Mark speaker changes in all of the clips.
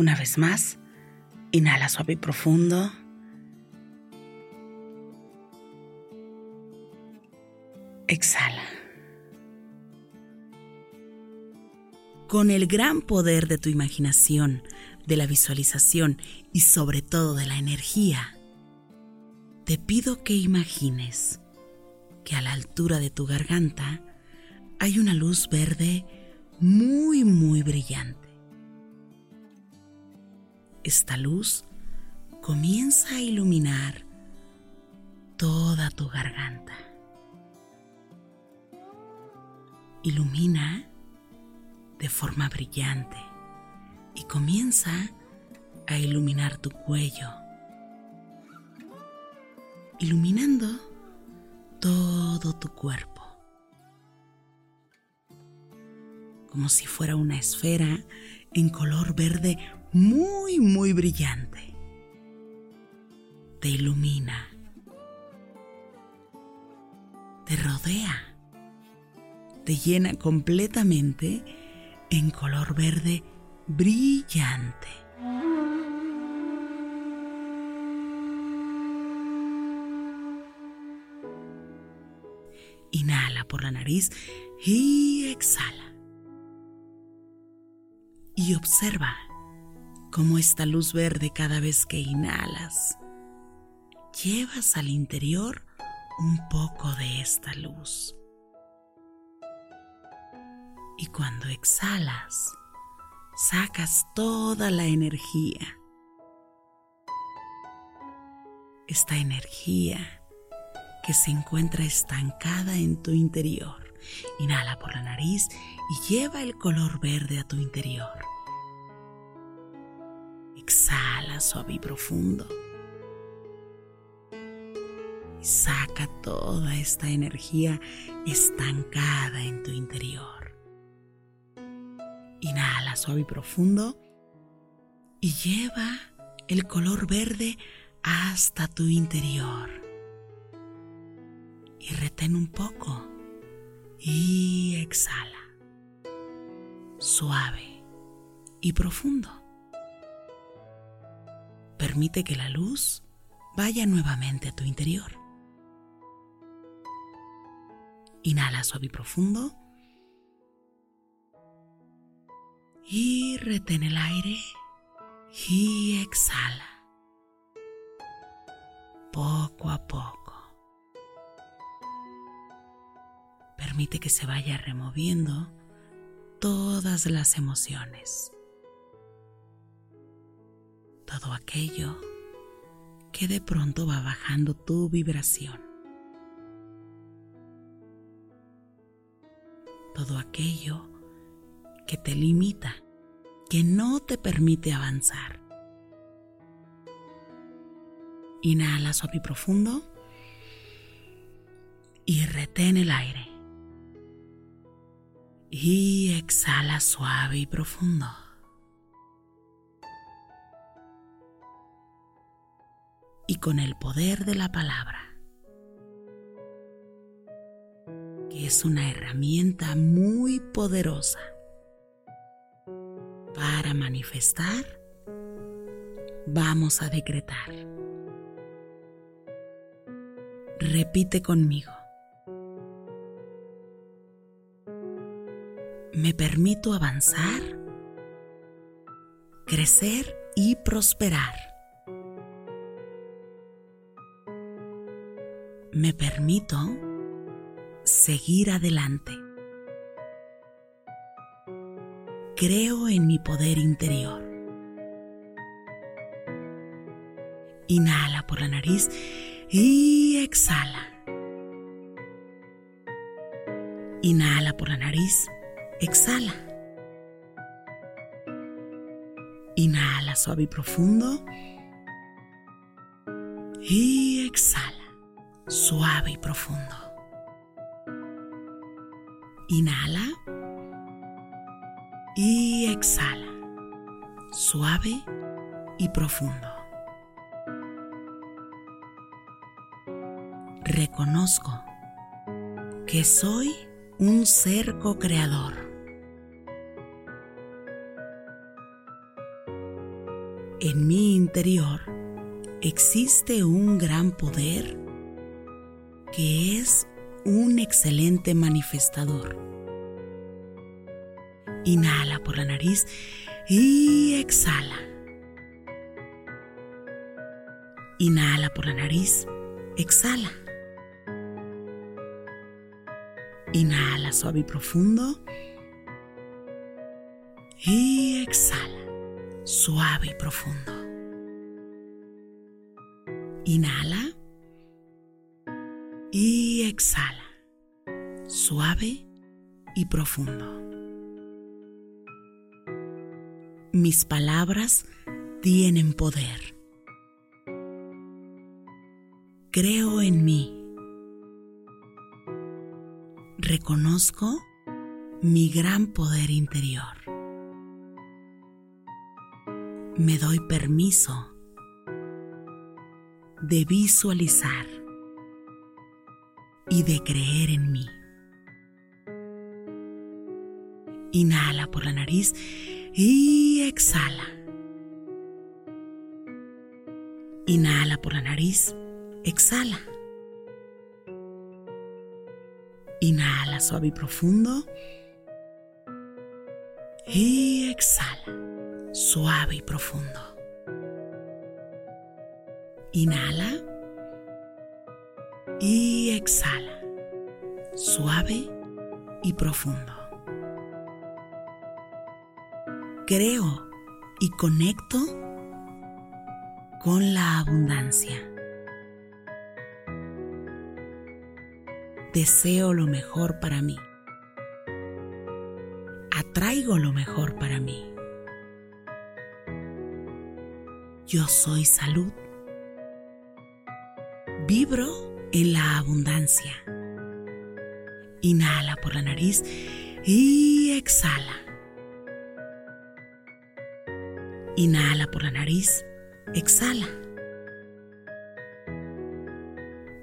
Speaker 1: Una vez más, inhala suave y profundo. Exhala. Con el gran poder de tu imaginación, de la visualización y sobre todo de la energía, te pido que imagines que a la altura de tu garganta hay una luz verde muy, muy brillante. Esta luz comienza a iluminar toda tu garganta. Ilumina de forma brillante y comienza a iluminar tu cuello, iluminando todo tu cuerpo, como si fuera una esfera en color verde muy, muy brillante. Te ilumina, te rodea, te llena completamente en color verde brillante. Inhala por la nariz y exhala. Y observa cómo esta luz verde cada vez que inhalas, llevas al interior un poco de esta luz. Y cuando exhalas, sacas toda la energía. Esta energía que se encuentra estancada en tu interior. Inhala por la nariz y lleva el color verde a tu interior. Exhala suave y profundo. Saca toda esta energía estancada en tu interior. Inhala suave y profundo y lleva el color verde hasta tu interior. Y retén un poco y exhala. Suave y profundo. Permite que la luz vaya nuevamente a tu interior. Inhala suave y profundo y retén el aire y exhala poco a poco. Permite que se vaya removiendo todas las emociones, todo aquello que de pronto va bajando tu vibración. Todo aquello que te limita, que no te permite avanzar. Inhala suave y profundo y retén el aire. Y exhala suave y profundo. Con el poder de la palabra, que es una herramienta muy poderosa, para manifestar, vamos a decretar. Repite conmigo. Me permito avanzar, crecer y prosperar. Me permito seguir adelante. Creo en mi poder interior. Inhala por la nariz y exhala. Inhala por la nariz, exhala. Inhala suave y profundo. Y exhala, suave y profundo. Inhala y exhala, suave y profundo. Reconozco que soy un ser co-creador. En mi interior existe un gran poder que es un excelente manifestador. Inhala por la nariz y exhala. Inhala por la nariz, exhala. Inhala suave y profundo. Y exhala, suave y profundo. Inhala. Y exhala, suave y profundo. Mis palabras tienen poder. Creo en mí reconozco mi gran poder interior. Me doy permiso de visualizar y de creer en mí. Inhala por la nariz y exhala. Inhala por la nariz, exhala. Inhala suave y profundo. Y exhala suave y profundo. Inhala. Exhala suave y profundo. Creo y conecto con la abundancia. deseo lo mejor para mí. Atraigo lo mejor para mí. Yo soy salud. Vibro en la abundancia. Inhala por la nariz y exhala. Inhala por la nariz, exhala.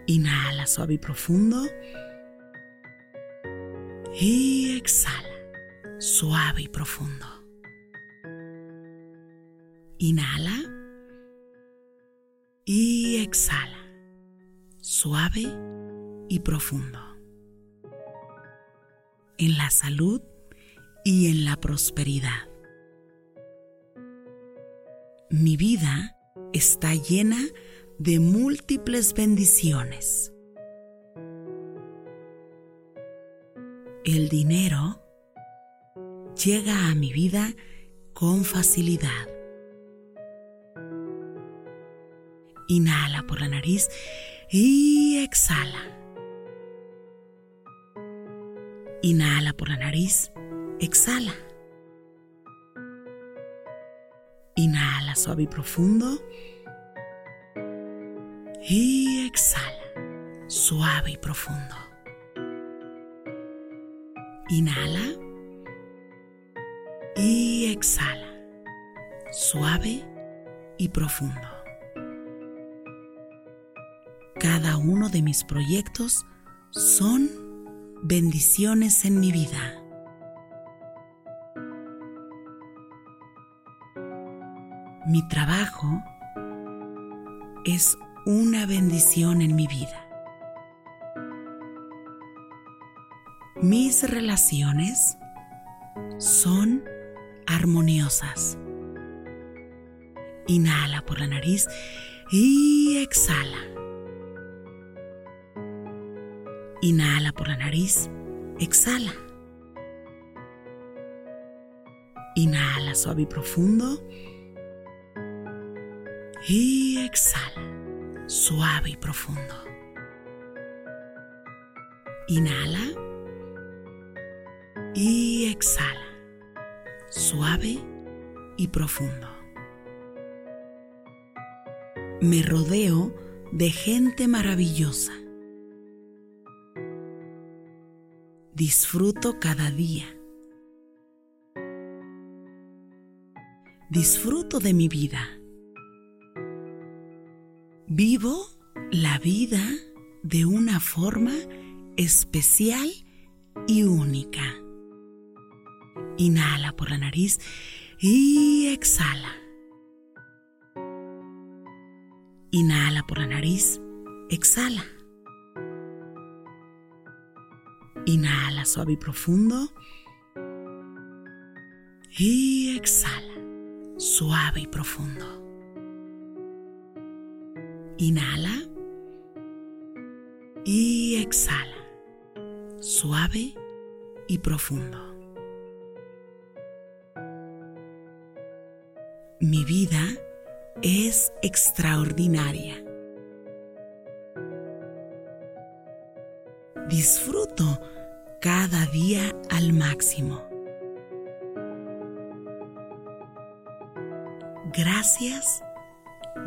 Speaker 1: Inhala suave y profundo. Y exhala suave y profundo. Inhala. Y exhala suave y profundo. En la salud y en la prosperidad. Mi vida está llena de múltiples bendiciones. El dinero llega a mi vida con facilidad. Inhala por la nariz y exhala. Inhala por la nariz, exhala. Inhala suave y profundo y exhala, suave y profundo. Inhala y exhala, suave y profundo. Cada uno de mis proyectos son bendiciones en mi vida. Mi trabajo es una bendición en mi vida. Mis relaciones son armoniosas. Inhala por la nariz y exhala. Inhala por la nariz, exhala. Inhala suave y profundo. Y exhala, suave y profundo. Inhala. Y exhala, suave y profundo. Me rodeo de gente maravillosa. Disfruto cada día. Disfruto de mi vida. Vivo la vida de una forma especial y única. Inhala por la nariz y exhala. Inhala por la nariz, exhala. Inhala suave y profundo. Y exhala, suave y profundo. Inhala. Y exhala, suave y profundo. Mi vida es extraordinaria. Disfruto cada día al máximo. Gracias,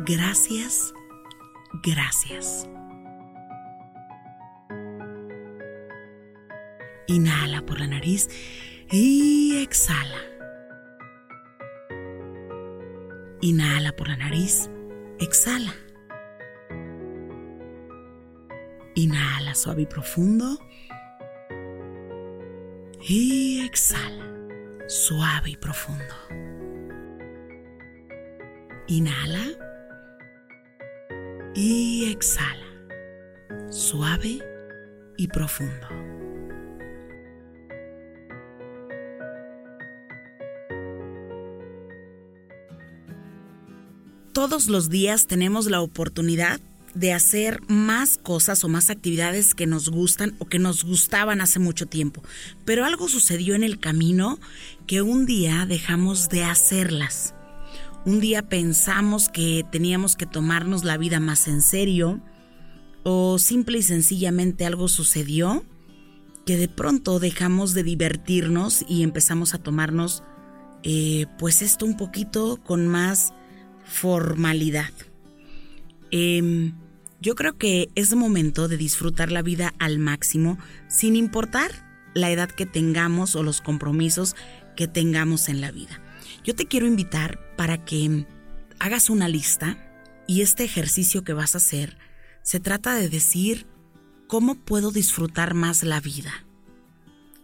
Speaker 1: gracias, gracias. Inhala por la nariz y exhala. Inhala por la nariz, exhala. Inhala suave y profundo. Y exhala, suave y profundo. Inhala. Y exhala, suave y profundo. Todos los días tenemos la oportunidad de hacer más cosas o más actividades que nos gustan o que nos gustaban hace mucho tiempo. Pero algo sucedió en el camino que un día dejamos de hacerlas. Un día pensamos que teníamos que tomarnos la vida más en serio o simple y sencillamente algo sucedió que de pronto dejamos de divertirnos y empezamos a tomarnos eh, pues esto un poquito con más formalidad. Em, yo creo que es momento de disfrutar la vida al máximo, sin importar la edad que tengamos o los compromisos que tengamos en la vida. Yo te quiero invitar para que hagas una lista y este ejercicio que vas a hacer se trata de decir cómo puedo disfrutar más la vida.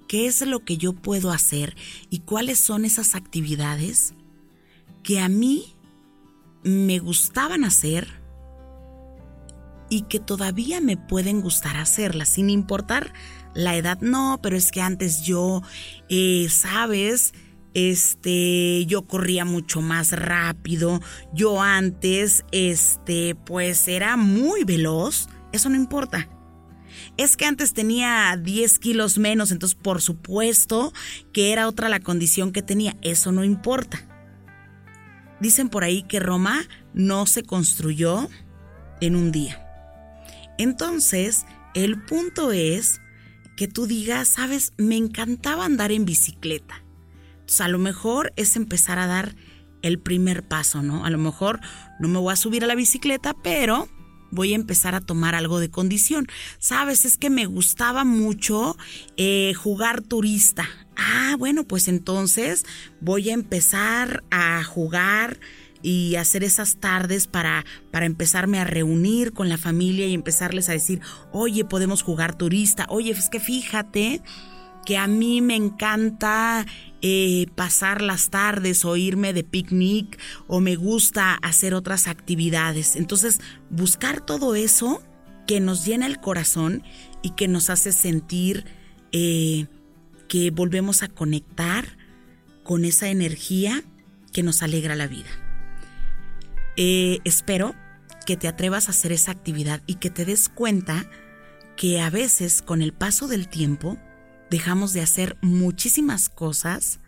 Speaker 1: ¿Qué es lo que yo puedo hacer y cuáles son esas actividades que a mí me gustaban hacer y que todavía me pueden gustar hacerlas, sin importar la edad. No, pero es que antes yo, eh, sabes, este, yo corría mucho más rápido. Yo antes, este, pues era muy veloz. Eso no importa. Es que antes tenía 10 kilos menos, entonces por supuesto que era otra la condición que tenía. Eso no importa. Dicen por ahí que Roma no se construyó en un día. Entonces, el punto es que tú digas, sabes, me encantaba andar en bicicleta. Entonces, a lo mejor es empezar a dar el primer paso, ¿no? A lo mejor no me voy a subir a la bicicleta, pero voy a empezar a tomar algo de condición. Sabes, es que me gustaba mucho eh, jugar turista. Ah, bueno, pues entonces voy a empezar a jugar y hacer esas tardes para, para empezarme a reunir con la familia y empezarles a decir, oye, podemos jugar turista, oye, es que fíjate que a mí me encanta eh, pasar las tardes o irme de picnic o me gusta hacer otras actividades. Entonces, buscar todo eso que nos llena el corazón y que nos hace sentir eh, que volvemos a conectar con esa energía que nos alegra la vida. Eh, espero que te atrevas a hacer esa actividad y que te des cuenta que a veces con el paso del tiempo dejamos de hacer muchísimas cosas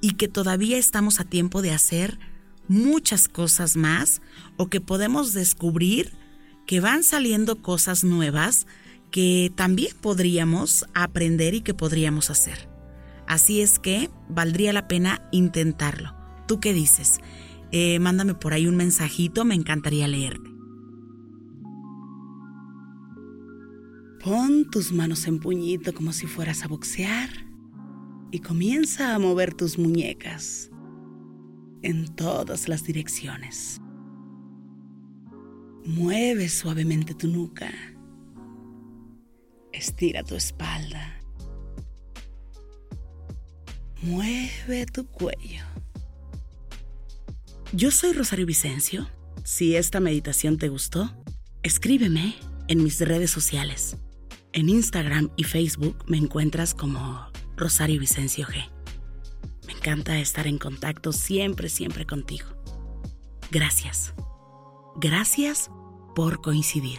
Speaker 1: y que todavía estamos a tiempo de hacer muchas cosas más o que podemos descubrir que van saliendo cosas nuevas que también podríamos aprender y que podríamos hacer. Así es que valdría la pena intentarlo. ¿Tú qué dices? Eh, mándame por ahí un mensajito, me encantaría leerte. Pon tus manos en puñito como si fueras a boxear y comienza a mover tus muñecas en todas las direcciones. Mueve suavemente tu nuca. Estira tu espalda. Mueve tu cuello. Yo soy Rosario Vicencio. Si esta meditación te gustó, escríbeme en mis redes sociales. En Instagram y Facebook me encuentras como Rosario Vicencio G. Me encanta estar en contacto siempre, siempre contigo. Gracias. Gracias por coincidir.